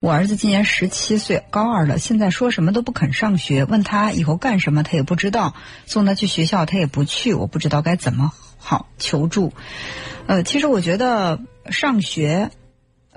我儿子今年十七岁，高二了，现在说什么都不肯上学，问他以后干什么，他也不知道，送他去学校他也不去，我不知道该怎么好求助。呃，其实我觉得上学。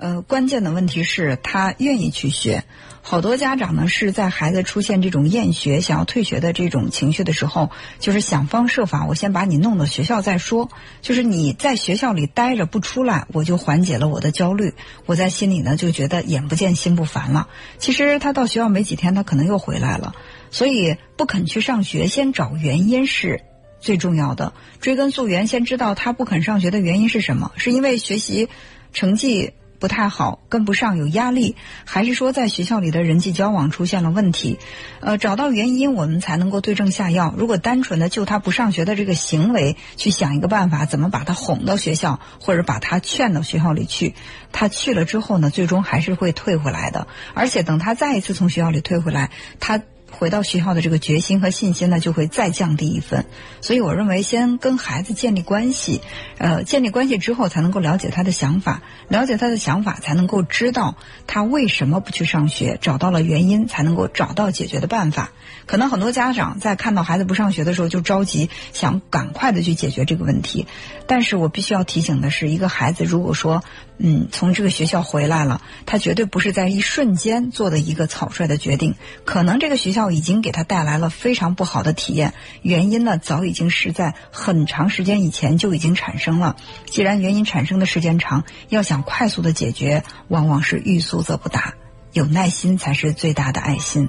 呃，关键的问题是他愿意去学。好多家长呢是在孩子出现这种厌学、想要退学的这种情绪的时候，就是想方设法，我先把你弄到学校再说。就是你在学校里待着不出来，我就缓解了我的焦虑。我在心里呢就觉得眼不见心不烦了。其实他到学校没几天，他可能又回来了。所以不肯去上学，先找原因是最重要的。追根溯源，先知道他不肯上学的原因是什么？是因为学习成绩？不太好，跟不上有压力，还是说在学校里的人际交往出现了问题？呃，找到原因，我们才能够对症下药。如果单纯的就他不上学的这个行为去想一个办法，怎么把他哄到学校，或者把他劝到学校里去，他去了之后呢，最终还是会退回来的。而且等他再一次从学校里退回来，他。回到学校的这个决心和信心呢，就会再降低一分。所以我认为，先跟孩子建立关系，呃，建立关系之后，才能够了解他的想法，了解他的想法，才能够知道他为什么不去上学，找到了原因，才能够找到解决的办法。可能很多家长在看到孩子不上学的时候就着急，想赶快的去解决这个问题。但是我必须要提醒的是，一个孩子如果说，嗯，从这个学校回来了，他绝对不是在一瞬间做的一个草率的决定。可能这个学校已经给他带来了非常不好的体验，原因呢早已经是在很长时间以前就已经产生了。既然原因产生的时间长，要想快速的解决，往往是欲速则不达，有耐心才是最大的爱心。